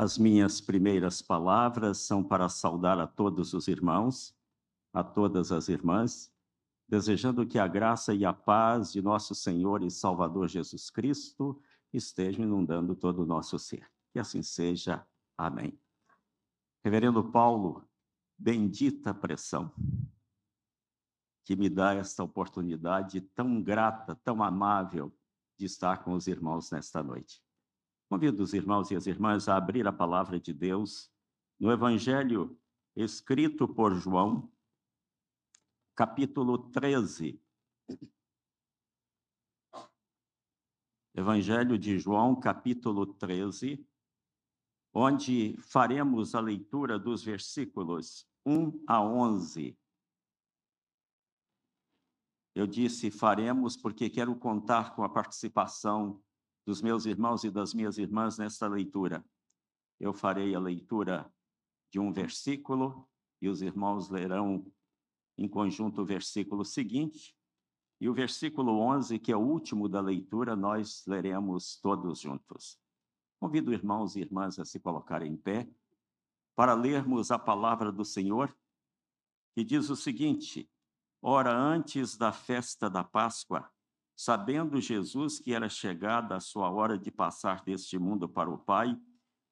As minhas primeiras palavras são para saudar a todos os irmãos, a todas as irmãs, desejando que a graça e a paz de nosso Senhor e Salvador Jesus Cristo estejam inundando todo o nosso ser. Que assim seja. Amém. Reverendo Paulo, bendita pressão que me dá esta oportunidade tão grata, tão amável de estar com os irmãos nesta noite. Convido os irmãos e as irmãs a abrir a palavra de Deus no Evangelho escrito por João, capítulo 13. Evangelho de João, capítulo 13, onde faremos a leitura dos versículos 1 a 11. Eu disse faremos porque quero contar com a participação dos meus irmãos e das minhas irmãs nesta leitura. Eu farei a leitura de um versículo e os irmãos lerão em conjunto o versículo seguinte. E o versículo 11, que é o último da leitura, nós leremos todos juntos. Convido irmãos e irmãs a se colocarem em pé para lermos a palavra do Senhor, que diz o seguinte: Ora, antes da festa da Páscoa, sabendo Jesus que era chegada a sua hora de passar deste mundo para o Pai,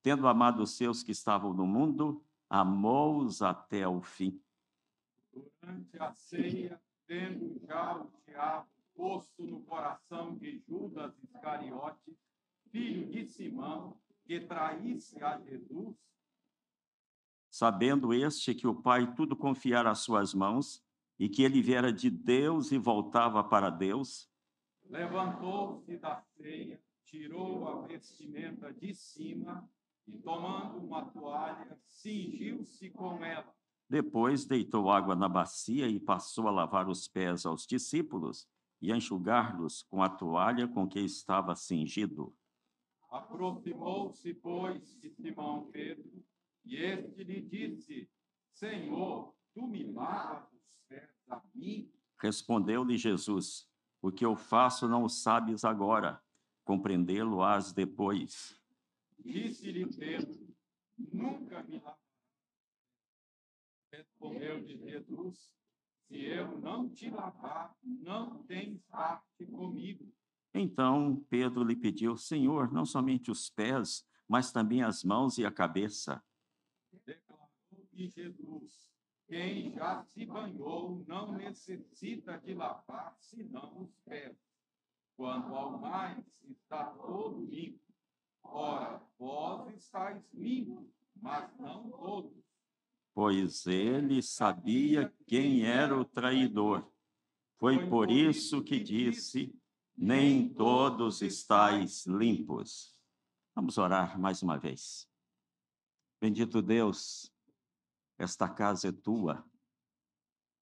tendo amado os seus que estavam no mundo, amou-os até o fim. Durante a ceia, tendo já o diabo posto no coração de Judas Iscariotes, filho de Simão, que traísse a Jesus, sabendo este que o Pai tudo confiara às suas mãos, e que ele viera de Deus e voltava para Deus, levantou-se da ceia, tirou a vestimenta de cima e, tomando uma toalha, cingiu-se com ela. Depois deitou água na bacia e passou a lavar os pés aos discípulos e a enxugar-los com a toalha com que estava cingido. Aproximou-se, pois, de Simão Pedro, e este lhe disse: Senhor, tu me lavas os pés a mim? Respondeu-lhe Jesus: o que eu faço não sabes agora, compreendê-lo-ás depois. Disse-lhe Pedro, nunca me lavarás. Respondeu-lhe Jesus, se eu não te lavar, não tens parte comigo. Então Pedro lhe pediu, Senhor, não somente os pés, mas também as mãos e a cabeça. Declarou-lhe Jesus, quem já se banhou não necessita de lavar senão os pés. Quanto ao mais, está todo limpo. Ora, vós estáis limpos, mas não todos. Pois ele sabia quem era o traidor. Foi por isso que disse: Nem todos estáis limpos. Vamos orar mais uma vez. Bendito Deus, esta casa é tua.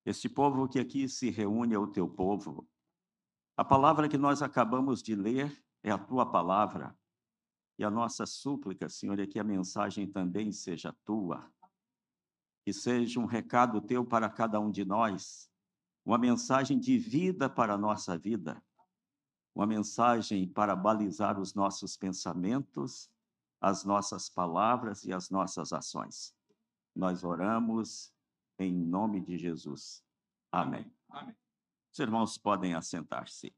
Este povo que aqui se reúne é o teu povo. A palavra que nós acabamos de ler é a tua palavra. E a nossa súplica, Senhor, é que a mensagem também seja tua. Que seja um recado teu para cada um de nós, uma mensagem de vida para a nossa vida, uma mensagem para balizar os nossos pensamentos, as nossas palavras e as nossas ações. Nós oramos em nome de Jesus. Amém. Amém. Os irmãos podem assentar-se.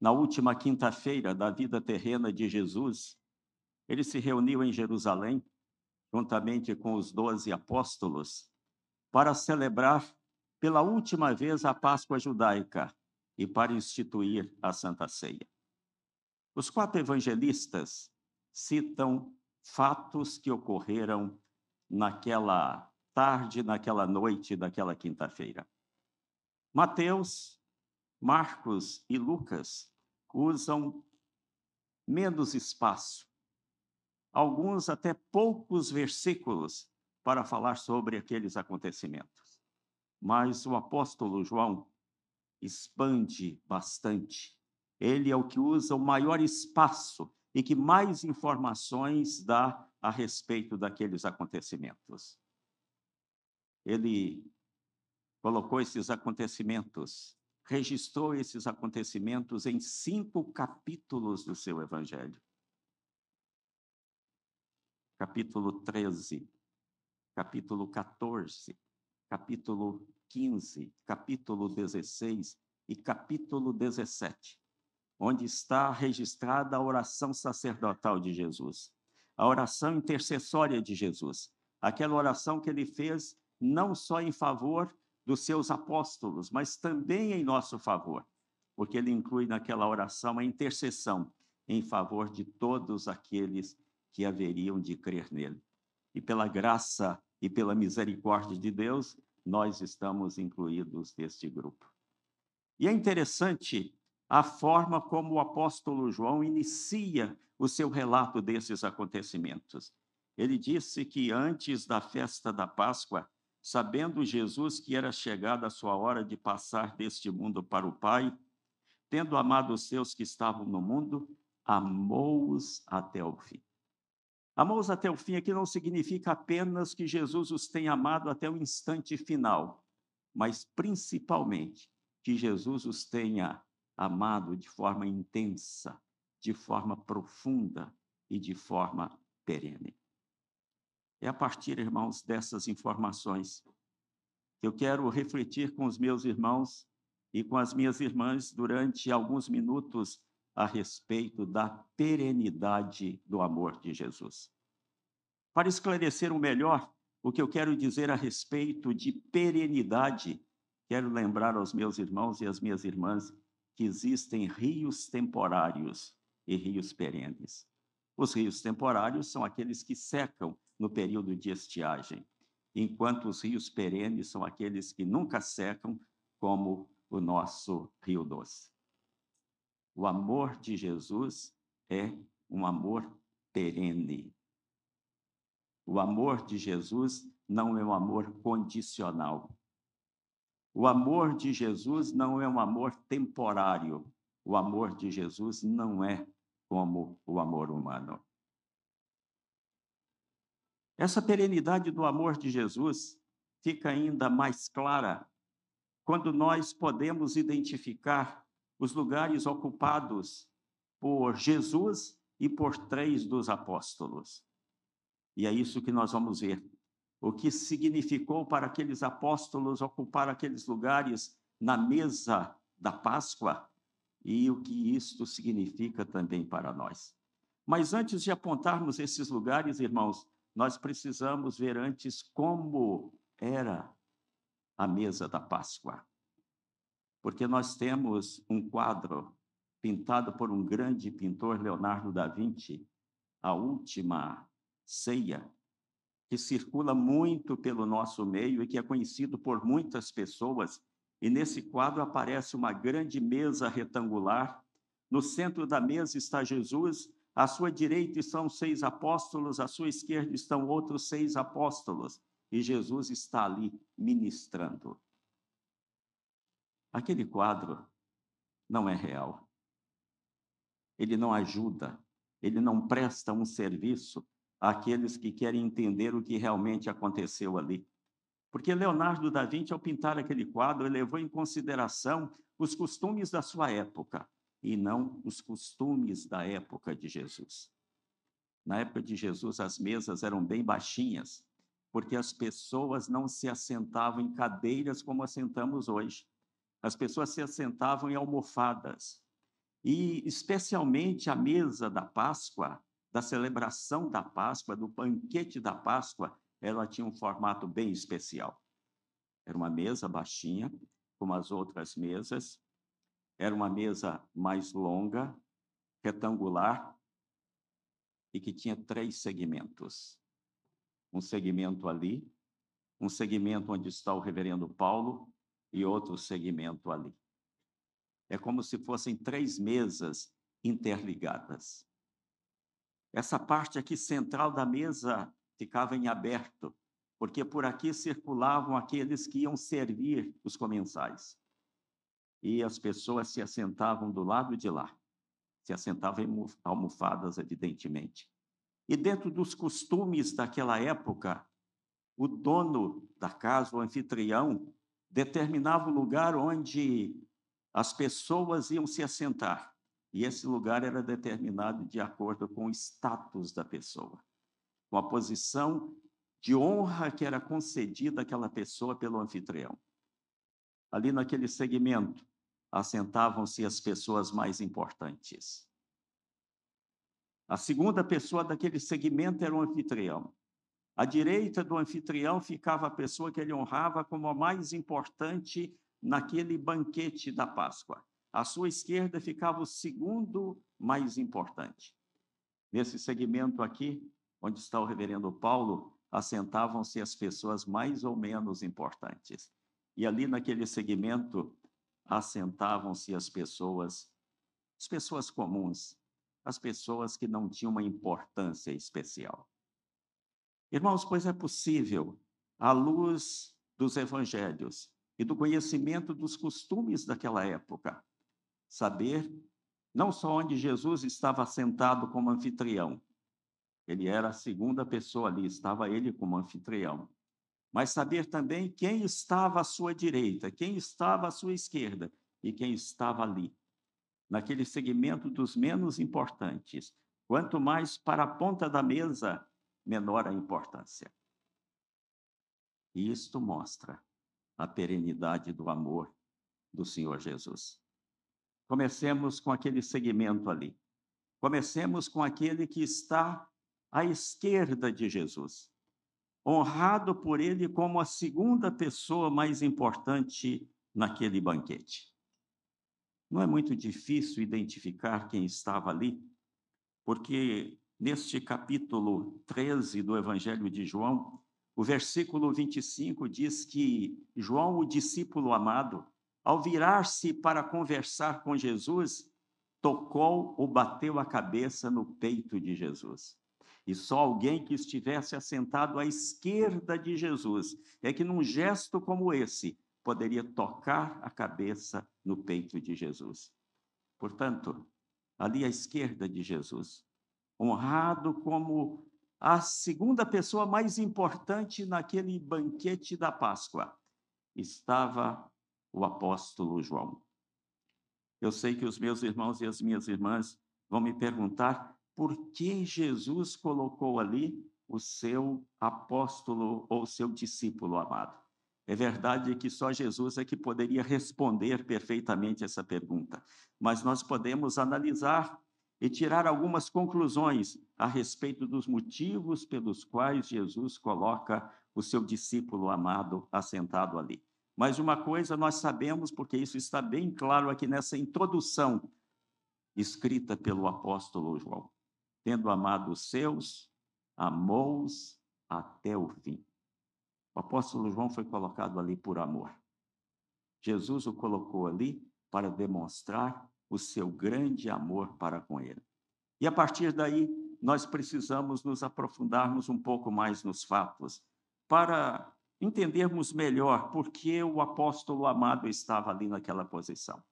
Na última quinta-feira da vida terrena de Jesus, ele se reuniu em Jerusalém, juntamente com os doze apóstolos, para celebrar pela última vez a Páscoa judaica e para instituir a Santa Ceia. Os quatro evangelistas citam fatos que ocorreram naquela tarde, naquela noite daquela quinta-feira. Mateus, Marcos e Lucas usam menos espaço, alguns até poucos versículos para falar sobre aqueles acontecimentos. Mas o apóstolo João expande bastante. Ele é o que usa o maior espaço e que mais informações dá a respeito daqueles acontecimentos. Ele colocou esses acontecimentos registrou esses acontecimentos em cinco capítulos do seu Evangelho. Capítulo 13, capítulo 14, capítulo 15, capítulo 16 e capítulo 17, onde está registrada a oração sacerdotal de Jesus, a oração intercessória de Jesus, aquela oração que ele fez não só em favor dos seus apóstolos, mas também em nosso favor, porque ele inclui naquela oração a intercessão em favor de todos aqueles que haveriam de crer nele. E pela graça e pela misericórdia de Deus, nós estamos incluídos neste grupo. E é interessante a forma como o apóstolo João inicia o seu relato desses acontecimentos. Ele disse que antes da festa da Páscoa, sabendo Jesus que era chegada a sua hora de passar deste mundo para o Pai, tendo amado os seus que estavam no mundo, amou-os até o fim. Amou-os até o fim aqui não significa apenas que Jesus os tenha amado até o instante final, mas principalmente que Jesus os tenha amado de forma intensa, de forma profunda e de forma perene. É a partir, irmãos, dessas informações que eu quero refletir com os meus irmãos e com as minhas irmãs durante alguns minutos a respeito da perenidade do amor de Jesus. Para esclarecer o melhor o que eu quero dizer a respeito de perenidade, quero lembrar aos meus irmãos e às minhas irmãs que existem rios temporários e rios perenes. Os rios temporários são aqueles que secam no período de estiagem, enquanto os rios perenes são aqueles que nunca secam, como o nosso Rio Doce. O amor de Jesus é um amor perene. O amor de Jesus não é um amor condicional. O amor de Jesus não é um amor temporário. O amor de Jesus não é como o amor humano. Essa perenidade do amor de Jesus fica ainda mais clara quando nós podemos identificar os lugares ocupados por Jesus e por três dos apóstolos. E é isso que nós vamos ver. O que significou para aqueles apóstolos ocupar aqueles lugares na mesa da Páscoa e o que isto significa também para nós. Mas antes de apontarmos esses lugares, irmãos, nós precisamos ver antes como era a mesa da Páscoa. Porque nós temos um quadro pintado por um grande pintor, Leonardo da Vinci, A Última Ceia, que circula muito pelo nosso meio e que é conhecido por muitas pessoas. E nesse quadro aparece uma grande mesa retangular. No centro da mesa está Jesus à sua direita estão seis apóstolos, à sua esquerda estão outros seis apóstolos, e Jesus está ali ministrando. Aquele quadro não é real. Ele não ajuda, ele não presta um serviço àqueles que querem entender o que realmente aconteceu ali. Porque Leonardo da Vinci, ao pintar aquele quadro, levou em consideração os costumes da sua época e não os costumes da época de Jesus. Na época de Jesus, as mesas eram bem baixinhas, porque as pessoas não se assentavam em cadeiras como assentamos hoje. As pessoas se assentavam em almofadas. E, especialmente, a mesa da Páscoa, da celebração da Páscoa, do banquete da Páscoa, ela tinha um formato bem especial. Era uma mesa baixinha, como as outras mesas, era uma mesa mais longa, retangular, e que tinha três segmentos. Um segmento ali, um segmento onde está o reverendo Paulo e outro segmento ali. É como se fossem três mesas interligadas. Essa parte aqui central da mesa ficava em aberto, porque por aqui circulavam aqueles que iam servir os comensais e as pessoas se assentavam do lado de lá. Se assentavam em almofadas, evidentemente. E dentro dos costumes daquela época, o dono da casa, o anfitrião, determinava o lugar onde as pessoas iam se assentar, e esse lugar era determinado de acordo com o status da pessoa, com a posição de honra que era concedida àquela pessoa pelo anfitrião. Ali naquele segmento, assentavam-se as pessoas mais importantes. A segunda pessoa daquele segmento era o anfitrião. À direita do anfitrião ficava a pessoa que ele honrava como a mais importante naquele banquete da Páscoa. À sua esquerda ficava o segundo mais importante. Nesse segmento aqui, onde está o reverendo Paulo, assentavam-se as pessoas mais ou menos importantes. E ali naquele segmento assentavam-se as pessoas, as pessoas comuns, as pessoas que não tinham uma importância especial. Irmãos, pois é possível, à luz dos evangelhos e do conhecimento dos costumes daquela época, saber não só onde Jesus estava sentado como anfitrião, ele era a segunda pessoa ali, estava ele como anfitrião, mas saber também quem estava à sua direita, quem estava à sua esquerda e quem estava ali, naquele segmento dos menos importantes. Quanto mais para a ponta da mesa, menor a importância. E isto mostra a perenidade do amor do Senhor Jesus. Comecemos com aquele segmento ali. Comecemos com aquele que está à esquerda de Jesus honrado por ele como a segunda pessoa mais importante naquele banquete. Não é muito difícil identificar quem estava ali, porque neste capítulo 13 do Evangelho de João, o versículo 25 diz que João, o discípulo amado, ao virar-se para conversar com Jesus, tocou ou bateu a cabeça no peito de Jesus. E só alguém que estivesse assentado à esquerda de Jesus é que, num gesto como esse, poderia tocar a cabeça no peito de Jesus. Portanto, ali à esquerda de Jesus, honrado como a segunda pessoa mais importante naquele banquete da Páscoa, estava o apóstolo João. Eu sei que os meus irmãos e as minhas irmãs vão me perguntar por que Jesus colocou ali o seu apóstolo ou seu discípulo amado. É verdade que só Jesus é que poderia responder perfeitamente essa pergunta, mas nós podemos analisar e tirar algumas conclusões a respeito dos motivos pelos quais Jesus coloca o seu discípulo amado assentado ali. Mas uma coisa nós sabemos, porque isso está bem claro aqui nessa introdução escrita pelo apóstolo João tendo amado os seus, amou-os até o fim. O apóstolo João foi colocado ali por amor. Jesus o colocou ali para demonstrar o seu grande amor para com ele. E a partir daí, nós precisamos nos aprofundarmos um pouco mais nos fatos, para entendermos melhor por que o apóstolo amado estava ali naquela posição.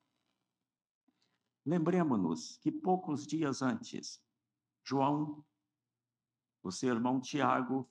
Lembremos-nos que poucos dias antes, João, o seu irmão Tiago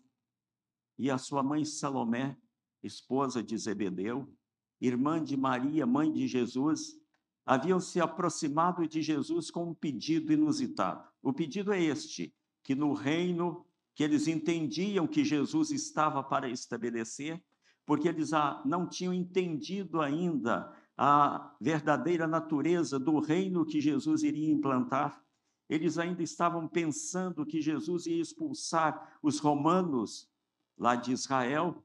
e a sua mãe Salomé, esposa de Zebedeu, irmã de Maria, mãe de Jesus, haviam se aproximado de Jesus com um pedido inusitado. O pedido é este: que no reino que eles entendiam que Jesus estava para estabelecer, porque eles não tinham entendido ainda a verdadeira natureza do reino que Jesus iria implantar, eles ainda estavam pensando que Jesus ia expulsar os romanos lá de Israel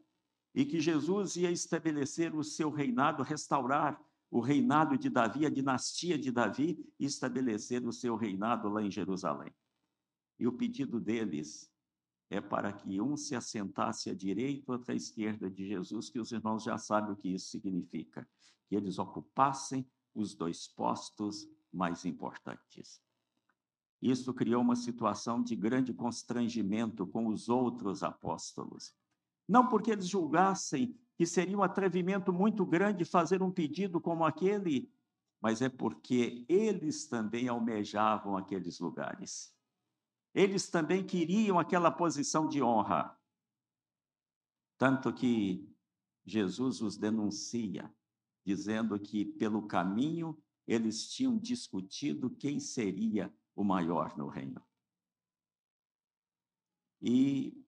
e que Jesus ia estabelecer o seu reinado, restaurar o reinado de Davi, a dinastia de Davi, e estabelecer o seu reinado lá em Jerusalém. E o pedido deles é para que um se assentasse à direita, outro à esquerda de Jesus, que os irmãos já sabem o que isso significa, que eles ocupassem os dois postos mais importantes. Isso criou uma situação de grande constrangimento com os outros apóstolos. Não porque eles julgassem que seria um atrevimento muito grande fazer um pedido como aquele, mas é porque eles também almejavam aqueles lugares. Eles também queriam aquela posição de honra. Tanto que Jesus os denuncia dizendo que pelo caminho eles tinham discutido quem seria o maior no reino. E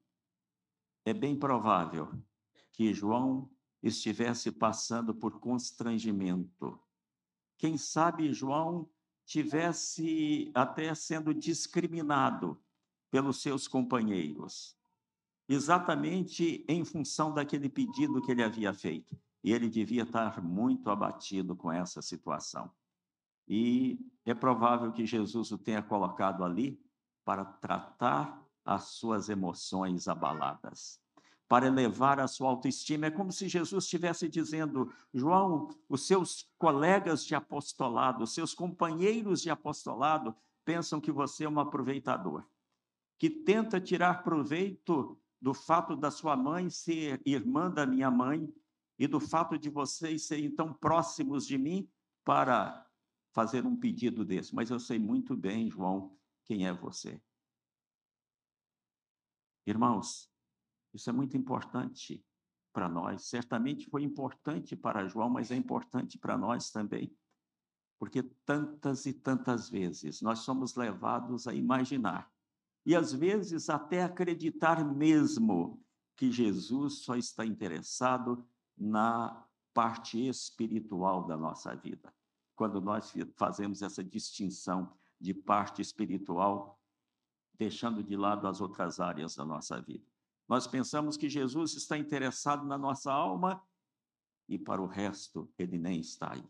é bem provável que João estivesse passando por constrangimento. Quem sabe João tivesse até sendo discriminado pelos seus companheiros, exatamente em função daquele pedido que ele havia feito. E ele devia estar muito abatido com essa situação. E é provável que Jesus o tenha colocado ali para tratar as suas emoções abaladas, para elevar a sua autoestima. É como se Jesus estivesse dizendo: João, os seus colegas de apostolado, os seus companheiros de apostolado pensam que você é um aproveitador, que tenta tirar proveito do fato da sua mãe ser irmã da minha mãe e do fato de vocês serem tão próximos de mim para fazer um pedido desse. Mas eu sei muito bem, João, quem é você. Irmãos, isso é muito importante para nós. Certamente foi importante para João, mas é importante para nós também. Porque tantas e tantas vezes nós somos levados a imaginar e às vezes até acreditar mesmo que Jesus só está interessado na parte espiritual da nossa vida. Quando nós fazemos essa distinção de parte espiritual deixando de lado as outras áreas da nossa vida. Nós pensamos que Jesus está interessado na nossa alma e para o resto ele nem está aí.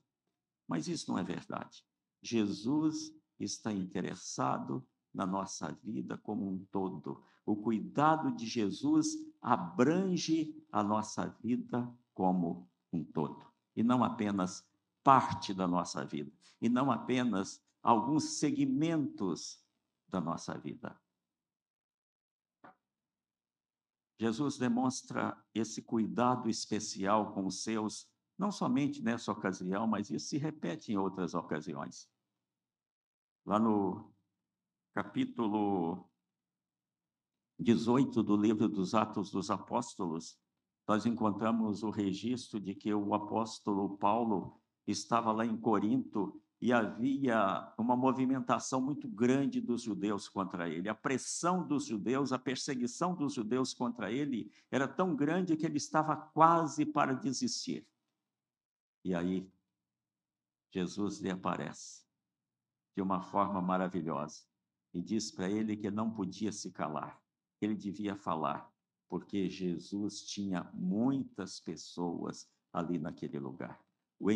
Mas isso não é verdade. Jesus está interessado na nossa vida como um todo. O cuidado de Jesus abrange a nossa vida como um todo, e não apenas parte da nossa vida, e não apenas alguns segmentos da nossa vida. Jesus demonstra esse cuidado especial com os seus, não somente nessa ocasião, mas isso se repete em outras ocasiões. Lá no capítulo 18 do livro dos Atos dos Apóstolos, nós encontramos o registro de que o apóstolo Paulo estava lá em Corinto e havia uma movimentação muito grande dos judeus contra ele. A pressão dos judeus, a perseguição dos judeus contra ele era tão grande que ele estava quase para desistir. E aí, Jesus lhe aparece de uma forma maravilhosa e diz para ele que não podia se calar, ele devia falar, porque Jesus tinha muitas pessoas ali naquele lugar. O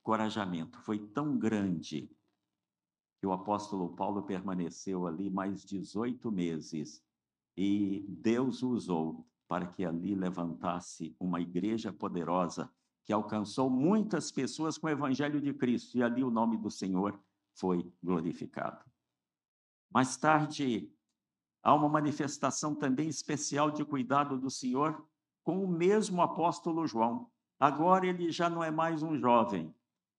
encorajamento foi tão grande que o apóstolo Paulo permaneceu ali mais 18 meses e Deus o usou para que ali levantasse uma igreja poderosa que alcançou muitas pessoas com o evangelho de Cristo e ali o nome do Senhor foi glorificado. Mais tarde, há uma manifestação também especial de cuidado do Senhor com o mesmo apóstolo João. Agora ele já não é mais um jovem,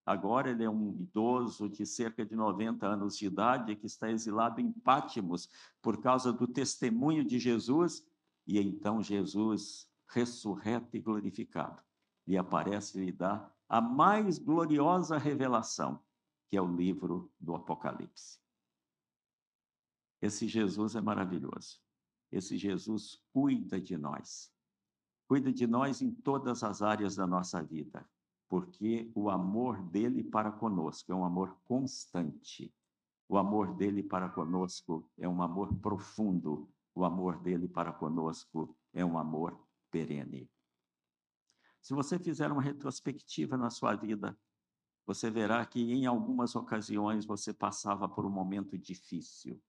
Agora ele é um idoso de cerca de 90 anos de idade que está exilado em Pátimos por causa do testemunho de Jesus. E então Jesus, ressurreto e glorificado, lhe aparece e lhe dá a mais gloriosa revelação, que é o livro do Apocalipse. Esse Jesus é maravilhoso. Esse Jesus cuida de nós. Cuida de nós em todas as áreas da nossa vida porque o amor dele para conosco é um amor constante. O amor dele para conosco é um amor profundo. O amor dele para conosco é um amor perene. Se você fizer uma retrospectiva na sua vida, você verá que em algumas ocasiões você passava por um momento difícil.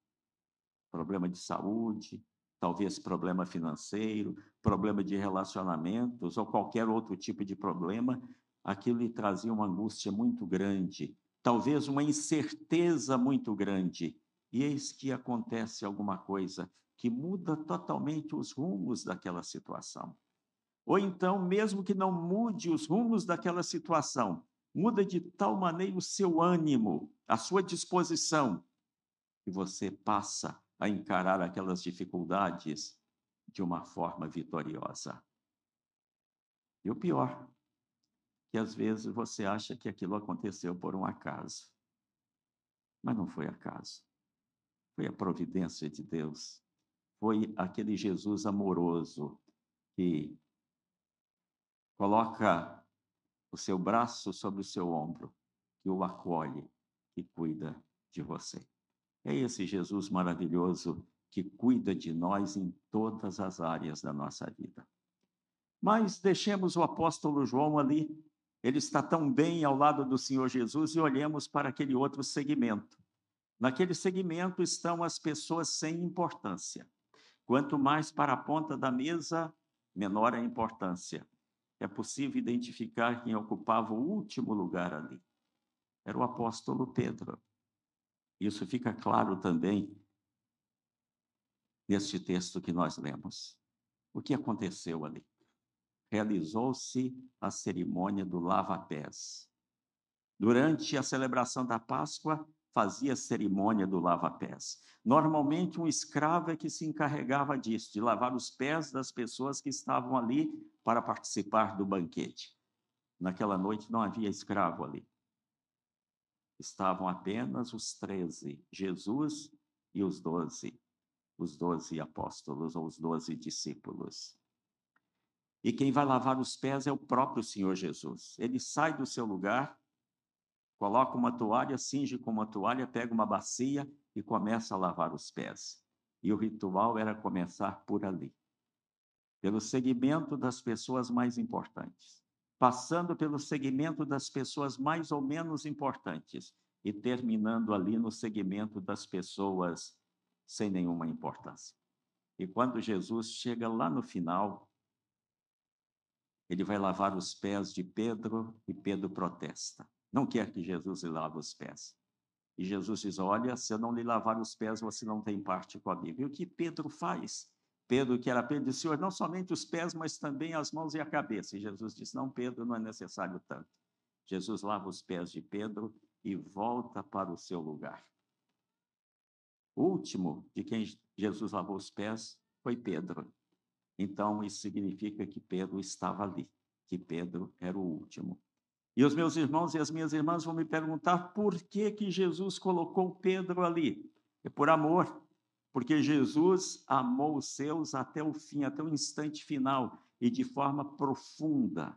Problema de saúde, talvez problema financeiro, problema de relacionamentos ou qualquer outro tipo de problema aquilo lhe trazia uma angústia muito grande, talvez uma incerteza muito grande. E eis que acontece alguma coisa que muda totalmente os rumos daquela situação. Ou então, mesmo que não mude os rumos daquela situação, muda de tal maneira o seu ânimo, a sua disposição, que você passa a encarar aquelas dificuldades de uma forma vitoriosa. E o pior, que às vezes você acha que aquilo aconteceu por um acaso. Mas não foi acaso. Foi a providência de Deus. Foi aquele Jesus amoroso que coloca o seu braço sobre o seu ombro, que o acolhe, que cuida de você. É esse Jesus maravilhoso que cuida de nós em todas as áreas da nossa vida. Mas deixemos o apóstolo João ali, ele está tão bem ao lado do Senhor Jesus e olhemos para aquele outro segmento. Naquele segmento estão as pessoas sem importância. Quanto mais para a ponta da mesa, menor a importância. É possível identificar quem ocupava o último lugar ali. Era o apóstolo Pedro. Isso fica claro também neste texto que nós lemos. O que aconteceu ali? Realizou-se a cerimônia do lava-pés. Durante a celebração da Páscoa, fazia a cerimônia do lava-pés. Normalmente, um escravo é que se encarregava disso, de lavar os pés das pessoas que estavam ali para participar do banquete. Naquela noite não havia escravo ali estavam apenas os treze, Jesus e os doze, os doze apóstolos ou os doze discípulos. E quem vai lavar os pés é o próprio Senhor Jesus. Ele sai do seu lugar, coloca uma toalha, cinge com uma toalha, pega uma bacia e começa a lavar os pés. E o ritual era começar por ali, pelo segmento das pessoas mais importantes passando pelo segmento das pessoas mais ou menos importantes e terminando ali no segmento das pessoas sem nenhuma importância. E quando Jesus chega lá no final, ele vai lavar os pés de Pedro e Pedro protesta. Não quer que Jesus lhe lave os pés. E Jesus diz: Olha, se eu não lhe lavar os pés, você não tem parte comigo. E o que Pedro faz? Pedro, que era Pedro, disse, Senhor, não somente os pés, mas também as mãos e a cabeça. E Jesus disse, não, Pedro, não é necessário tanto. Jesus lava os pés de Pedro e volta para o seu lugar. O último de quem Jesus lavou os pés foi Pedro. Então, isso significa que Pedro estava ali, que Pedro era o último. E os meus irmãos e as minhas irmãs vão me perguntar por que, que Jesus colocou Pedro ali. É por amor porque Jesus amou os seus até o fim, até o instante final, e de forma profunda,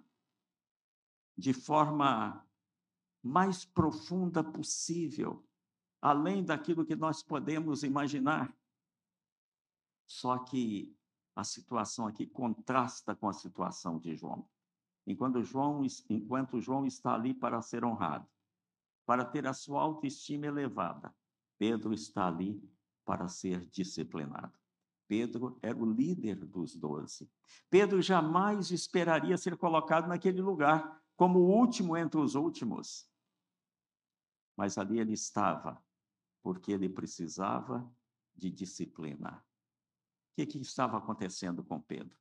de forma mais profunda possível, além daquilo que nós podemos imaginar. Só que a situação aqui contrasta com a situação de João. Enquanto João, enquanto João está ali para ser honrado, para ter a sua autoestima elevada, Pedro está ali para ser disciplinado. Pedro era o líder dos doze. Pedro jamais esperaria ser colocado naquele lugar como o último entre os últimos. Mas ali ele estava, porque ele precisava de disciplina. Que, que estava acontecendo com Pedro?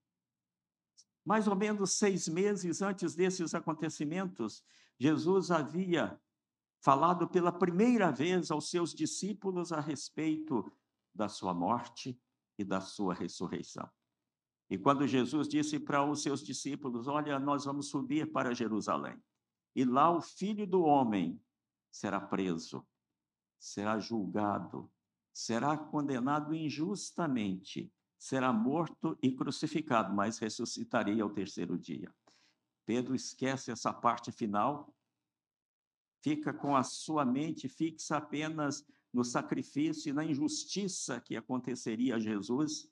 Mais ou menos seis meses antes desses acontecimentos, Jesus havia falado pela primeira vez aos seus discípulos a respeito da sua morte e da sua ressurreição. E quando Jesus disse para os seus discípulos: Olha, nós vamos subir para Jerusalém, e lá o filho do homem será preso, será julgado, será condenado injustamente, será morto e crucificado, mas ressuscitaria ao terceiro dia. Pedro esquece essa parte final fica com a sua mente fixa apenas no sacrifício e na injustiça que aconteceria a Jesus.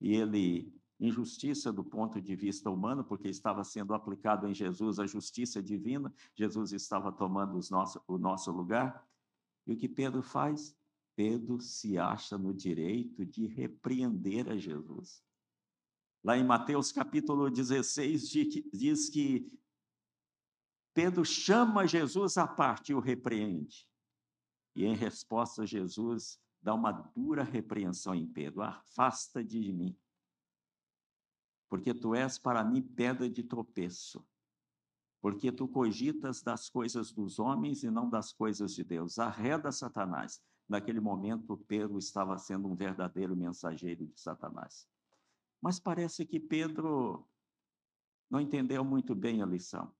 E ele, injustiça do ponto de vista humano, porque estava sendo aplicado em Jesus a justiça divina, Jesus estava tomando nosso, o nosso lugar. E o que Pedro faz? Pedro se acha no direito de repreender a Jesus. Lá em Mateus capítulo 16 diz que Pedro chama Jesus à parte e o repreende. E em resposta, Jesus dá uma dura repreensão em Pedro: Afasta de mim, porque tu és para mim pedra de tropeço, porque tu cogitas das coisas dos homens e não das coisas de Deus. Arreda Satanás. Naquele momento, Pedro estava sendo um verdadeiro mensageiro de Satanás. Mas parece que Pedro não entendeu muito bem a lição.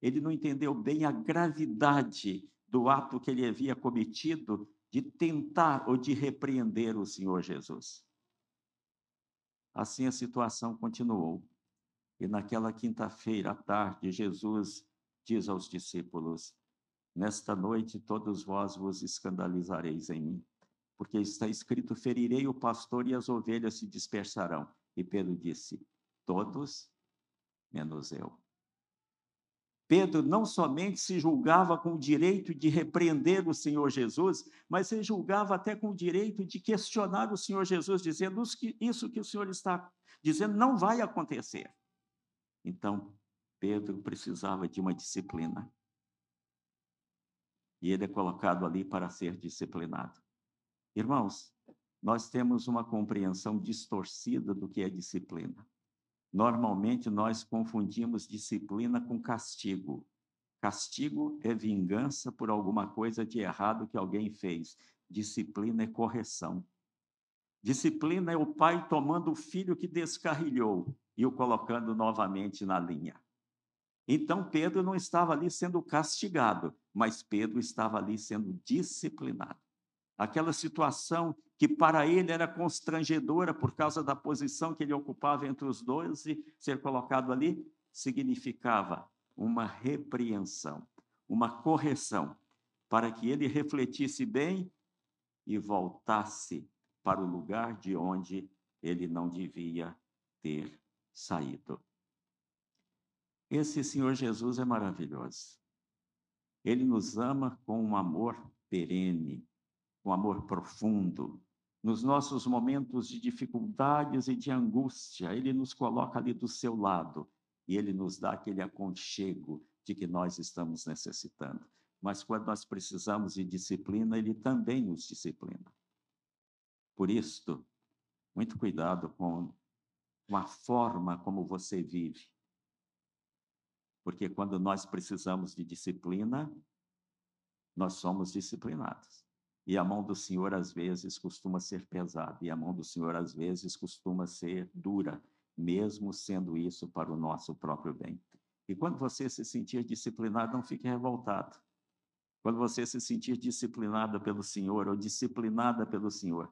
ele não entendeu bem a gravidade do ato que ele havia cometido de tentar ou de repreender o Senhor Jesus. Assim a situação continuou. E naquela quinta-feira à tarde, Jesus diz aos discípulos: Nesta noite todos vós vos escandalizareis em mim, porque está escrito: Ferirei o pastor e as ovelhas se dispersarão. E Pedro disse: Todos, menos eu. Pedro não somente se julgava com o direito de repreender o Senhor Jesus, mas se julgava até com o direito de questionar o Senhor Jesus, dizendo isso que o Senhor está dizendo não vai acontecer. Então, Pedro precisava de uma disciplina. E ele é colocado ali para ser disciplinado. Irmãos, nós temos uma compreensão distorcida do que é disciplina. Normalmente nós confundimos disciplina com castigo. Castigo é vingança por alguma coisa de errado que alguém fez. Disciplina é correção. Disciplina é o pai tomando o filho que descarrilhou e o colocando novamente na linha. Então Pedro não estava ali sendo castigado, mas Pedro estava ali sendo disciplinado aquela situação que para ele era constrangedora por causa da posição que ele ocupava entre os dois e ser colocado ali, significava uma repreensão, uma correção, para que ele refletisse bem e voltasse para o lugar de onde ele não devia ter saído. Esse Senhor Jesus é maravilhoso. Ele nos ama com um amor perene, um amor profundo. Nos nossos momentos de dificuldades e de angústia, Ele nos coloca ali do seu lado e Ele nos dá aquele aconchego de que nós estamos necessitando. Mas quando nós precisamos de disciplina, Ele também nos disciplina. Por isso, muito cuidado com a forma como você vive. Porque quando nós precisamos de disciplina, nós somos disciplinados. E a mão do Senhor, às vezes, costuma ser pesada, e a mão do Senhor, às vezes, costuma ser dura, mesmo sendo isso para o nosso próprio bem. E quando você se sentir disciplinado, não fique revoltado. Quando você se sentir disciplinada pelo Senhor ou disciplinada pelo Senhor,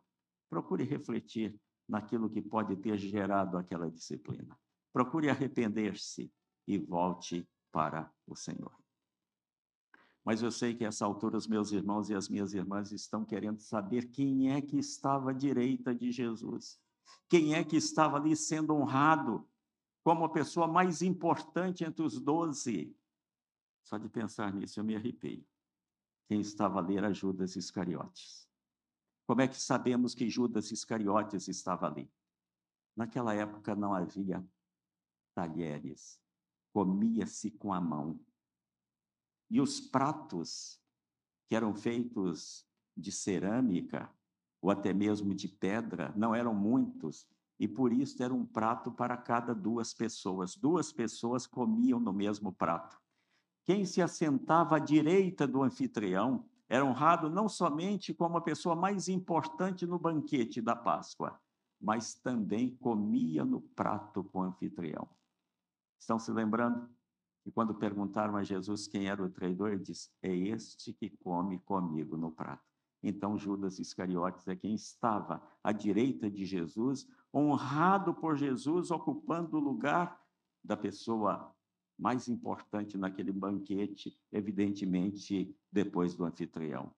procure refletir naquilo que pode ter gerado aquela disciplina. Procure arrepender-se e volte para o Senhor. Mas eu sei que a essa altura os meus irmãos e as minhas irmãs estão querendo saber quem é que estava à direita de Jesus. Quem é que estava ali sendo honrado como a pessoa mais importante entre os doze. Só de pensar nisso eu me arrepei. Quem estava ali era Judas Iscariotes. Como é que sabemos que Judas Iscariotes estava ali? Naquela época não havia talheres, comia-se com a mão. E os pratos, que eram feitos de cerâmica ou até mesmo de pedra, não eram muitos, e por isso era um prato para cada duas pessoas. Duas pessoas comiam no mesmo prato. Quem se assentava à direita do anfitrião era honrado não somente como a pessoa mais importante no banquete da Páscoa, mas também comia no prato com o anfitrião. Estão se lembrando? E quando perguntaram a Jesus quem era o traidor, ele disse: É este que come comigo no prato. Então Judas Iscariotes é quem estava à direita de Jesus, honrado por Jesus, ocupando o lugar da pessoa mais importante naquele banquete, evidentemente depois do anfitrião.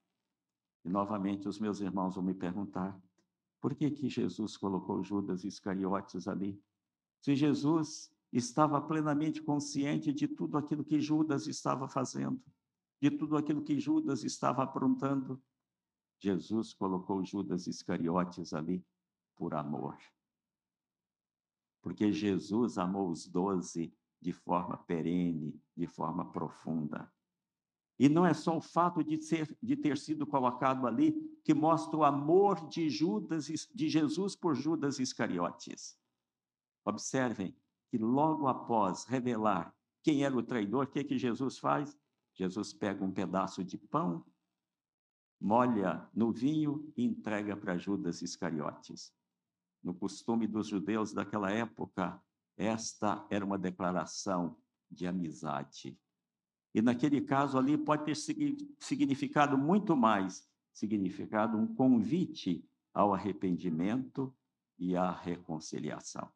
E novamente os meus irmãos vão me perguntar: por que que Jesus colocou Judas Iscariotes ali? Se Jesus estava plenamente consciente de tudo aquilo que Judas estava fazendo, de tudo aquilo que Judas estava aprontando. Jesus colocou Judas Iscariotes ali por amor. Porque Jesus amou os doze de forma perene, de forma profunda. E não é só o fato de, ser, de ter sido colocado ali que mostra o amor de Judas, de Jesus por Judas Iscariotes. Observem, que logo após revelar quem era o traidor, o que, que Jesus faz? Jesus pega um pedaço de pão, molha no vinho e entrega para Judas Iscariotes. No costume dos judeus daquela época, esta era uma declaração de amizade. E naquele caso ali pode ter significado muito mais, significado um convite ao arrependimento e à reconciliação.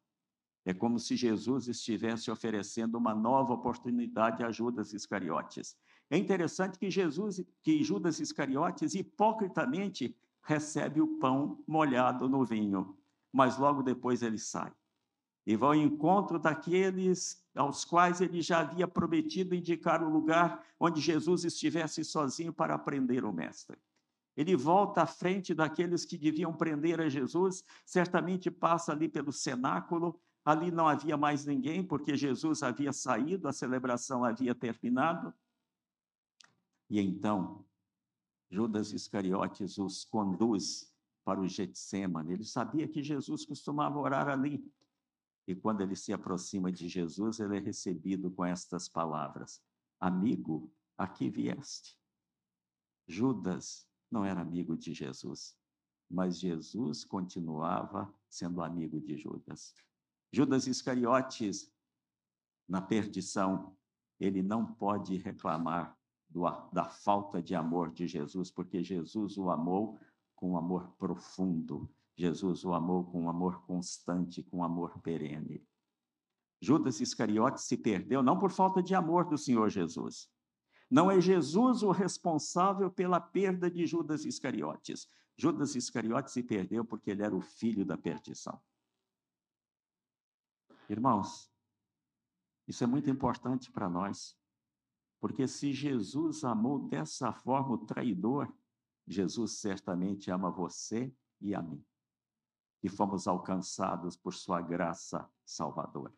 É como se Jesus estivesse oferecendo uma nova oportunidade a Judas Iscariotes. É interessante que Jesus, que Judas Iscariotes hipocritamente recebe o pão molhado no vinho, mas logo depois ele sai e vai ao encontro daqueles aos quais ele já havia prometido indicar o lugar onde Jesus estivesse sozinho para prender o mestre. Ele volta à frente daqueles que deviam prender a Jesus, certamente passa ali pelo cenáculo, ali não havia mais ninguém, porque Jesus havia saído, a celebração havia terminado. E então, Judas Iscariotes os conduz para o Getsemane. Ele sabia que Jesus costumava orar ali. E quando ele se aproxima de Jesus, ele é recebido com estas palavras: Amigo, aqui vieste. Judas não era amigo de Jesus, mas Jesus continuava sendo amigo de Judas. Judas Iscariotes, na perdição, ele não pode reclamar do, da falta de amor de Jesus, porque Jesus o amou com amor profundo, Jesus o amou com amor constante, com amor perene. Judas Iscariotes se perdeu não por falta de amor do Senhor Jesus. Não é Jesus o responsável pela perda de Judas Iscariotes. Judas Iscariotes se perdeu porque ele era o filho da perdição. Irmãos, isso é muito importante para nós, porque se Jesus amou dessa forma o traidor, Jesus certamente ama você e a mim e fomos alcançados por sua graça salvadora.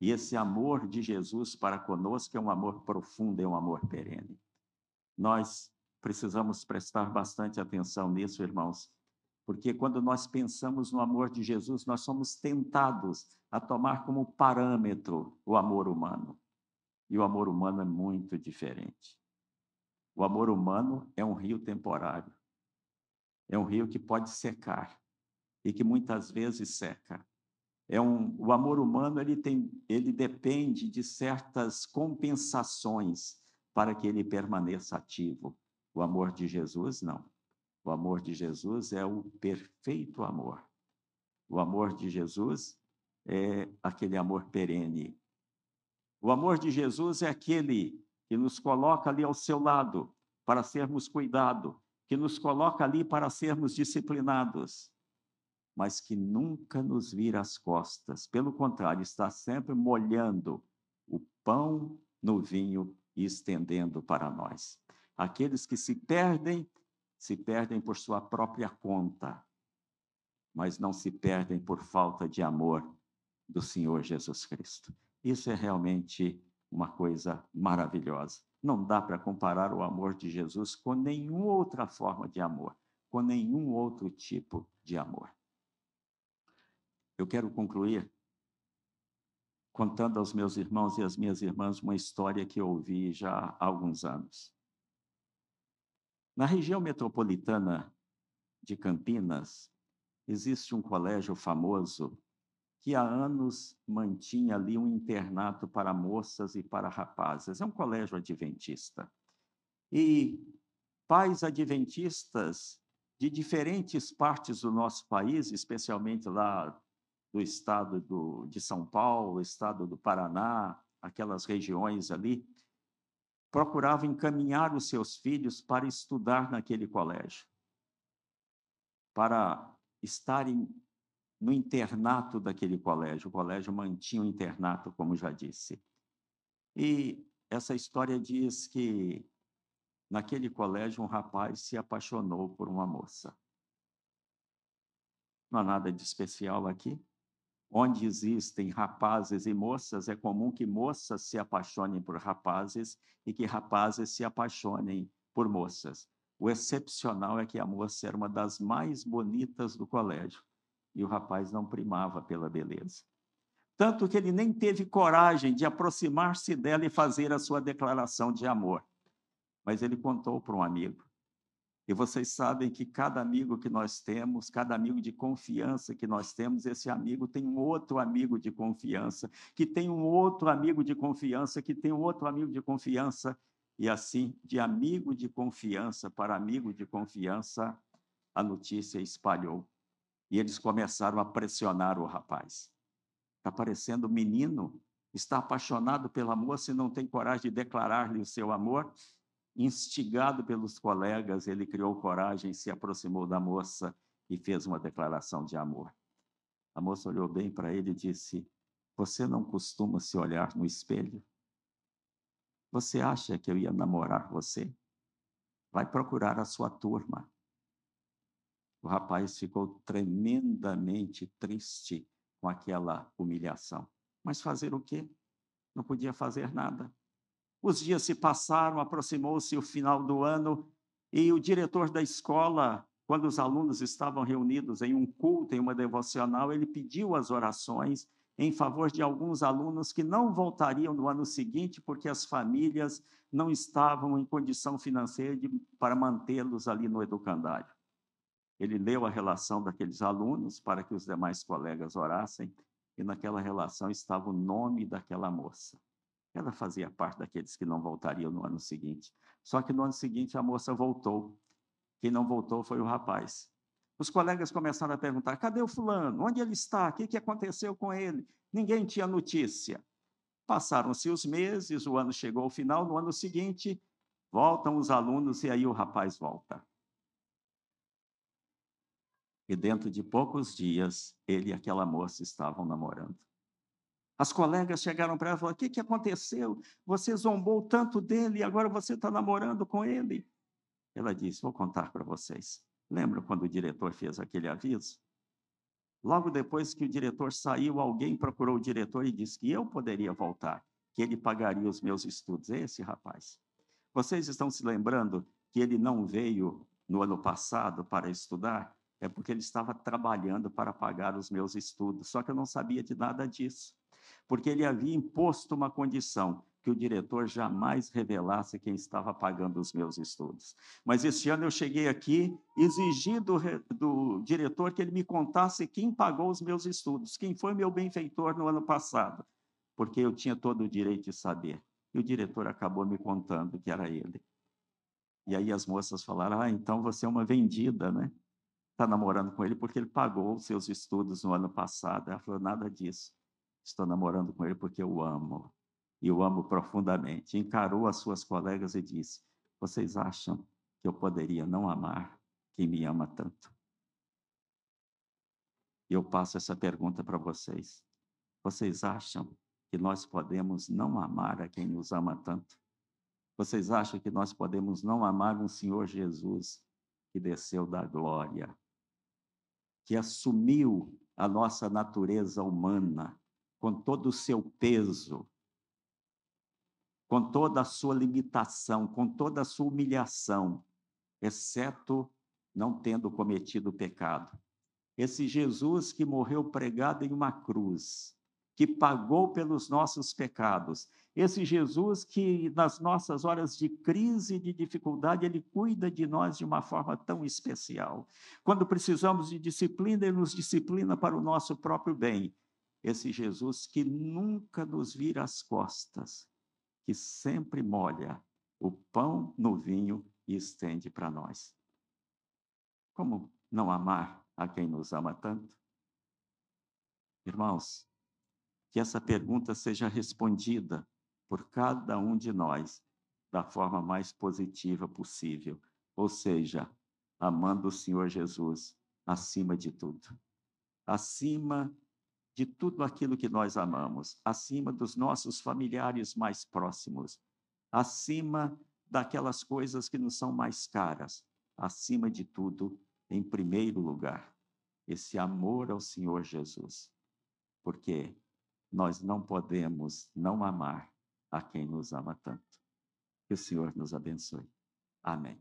E esse amor de Jesus para conosco é um amor profundo, é um amor perene. Nós precisamos prestar bastante atenção nisso, irmãos, porque quando nós pensamos no amor de Jesus, nós somos tentados a tomar como parâmetro o amor humano. E o amor humano é muito diferente. O amor humano é um rio temporário. É um rio que pode secar e que muitas vezes seca. É um, o amor humano ele tem, ele depende de certas compensações para que ele permaneça ativo. O amor de Jesus não. O amor de Jesus é o perfeito amor. O amor de Jesus é aquele amor perene. O amor de Jesus é aquele que nos coloca ali ao seu lado para sermos cuidados, que nos coloca ali para sermos disciplinados mas que nunca nos vira as costas. Pelo contrário, está sempre molhando o pão no vinho e estendendo para nós. Aqueles que se perdem, se perdem por sua própria conta, mas não se perdem por falta de amor do Senhor Jesus Cristo. Isso é realmente uma coisa maravilhosa. Não dá para comparar o amor de Jesus com nenhuma outra forma de amor, com nenhum outro tipo de amor. Eu quero concluir contando aos meus irmãos e às minhas irmãs uma história que eu ouvi já há alguns anos. Na região metropolitana de Campinas, existe um colégio famoso que há anos mantinha ali um internato para moças e para rapazes. É um colégio adventista. E pais adventistas de diferentes partes do nosso país, especialmente lá do estado do, de São Paulo, estado do Paraná, aquelas regiões ali, procuravam encaminhar os seus filhos para estudar naquele colégio, para estarem no internato daquele colégio. O colégio mantinha o internato, como já disse. E essa história diz que naquele colégio um rapaz se apaixonou por uma moça. Não há nada de especial aqui. Onde existem rapazes e moças, é comum que moças se apaixonem por rapazes e que rapazes se apaixonem por moças. O excepcional é que a moça era uma das mais bonitas do colégio e o rapaz não primava pela beleza. Tanto que ele nem teve coragem de aproximar-se dela e fazer a sua declaração de amor. Mas ele contou para um amigo. E vocês sabem que cada amigo que nós temos, cada amigo de confiança que nós temos, esse amigo tem um outro amigo de confiança, que tem um outro amigo de confiança, que tem um outro amigo de confiança. E assim, de amigo de confiança para amigo de confiança, a notícia espalhou. E eles começaram a pressionar o rapaz. Está parecendo menino, está apaixonado pela moça e não tem coragem de declarar-lhe o seu amor. Instigado pelos colegas, ele criou coragem, se aproximou da moça e fez uma declaração de amor. A moça olhou bem para ele e disse: Você não costuma se olhar no espelho? Você acha que eu ia namorar você? Vai procurar a sua turma. O rapaz ficou tremendamente triste com aquela humilhação. Mas fazer o quê? Não podia fazer nada. Os dias se passaram, aproximou-se o final do ano e o diretor da escola, quando os alunos estavam reunidos em um culto, em uma devocional, ele pediu as orações em favor de alguns alunos que não voltariam no ano seguinte porque as famílias não estavam em condição financeira de, para mantê-los ali no educandário. Ele leu a relação daqueles alunos para que os demais colegas orassem, e naquela relação estava o nome daquela moça. Ela fazia parte daqueles que não voltariam no ano seguinte. Só que no ano seguinte a moça voltou. Quem não voltou foi o rapaz. Os colegas começaram a perguntar: cadê o fulano? Onde ele está? O que, que aconteceu com ele? Ninguém tinha notícia. Passaram-se os meses, o ano chegou ao final. No ano seguinte, voltam os alunos e aí o rapaz volta. E dentro de poucos dias, ele e aquela moça estavam namorando. As colegas chegaram para ela e falaram: O que, que aconteceu? Você zombou tanto dele e agora você está namorando com ele? Ela disse: Vou contar para vocês. Lembra quando o diretor fez aquele aviso? Logo depois que o diretor saiu, alguém procurou o diretor e disse que eu poderia voltar, que ele pagaria os meus estudos. Esse rapaz. Vocês estão se lembrando que ele não veio no ano passado para estudar? É porque ele estava trabalhando para pagar os meus estudos, só que eu não sabia de nada disso porque ele havia imposto uma condição que o diretor jamais revelasse quem estava pagando os meus estudos. Mas este ano eu cheguei aqui, exigi do, do, diretor que ele me contasse quem pagou os meus estudos, quem foi meu benfeitor no ano passado, porque eu tinha todo o direito de saber. E o diretor acabou me contando que era ele. E aí as moças falaram: Ah, então você é uma vendida, né? Está namorando com ele porque ele pagou os seus estudos no ano passado. Ela falou: Nada disso. Estou namorando com ele porque eu amo. E eu amo profundamente. Encarou as suas colegas e disse: Vocês acham que eu poderia não amar quem me ama tanto? E eu passo essa pergunta para vocês. Vocês acham que nós podemos não amar a quem nos ama tanto? Vocês acham que nós podemos não amar um Senhor Jesus que desceu da glória, que assumiu a nossa natureza humana, com todo o seu peso, com toda a sua limitação, com toda a sua humilhação, exceto não tendo cometido pecado. Esse Jesus que morreu pregado em uma cruz, que pagou pelos nossos pecados. Esse Jesus que, nas nossas horas de crise de dificuldade, ele cuida de nós de uma forma tão especial. Quando precisamos de disciplina, ele nos disciplina para o nosso próprio bem esse Jesus que nunca nos vira as costas, que sempre molha o pão no vinho e estende para nós. Como não amar a quem nos ama tanto? Irmãos, que essa pergunta seja respondida por cada um de nós da forma mais positiva possível, ou seja, amando o Senhor Jesus acima de tudo, acima de tudo aquilo que nós amamos, acima dos nossos familiares mais próximos, acima daquelas coisas que nos são mais caras, acima de tudo, em primeiro lugar, esse amor ao Senhor Jesus. Porque nós não podemos não amar a quem nos ama tanto. Que o Senhor nos abençoe. Amém.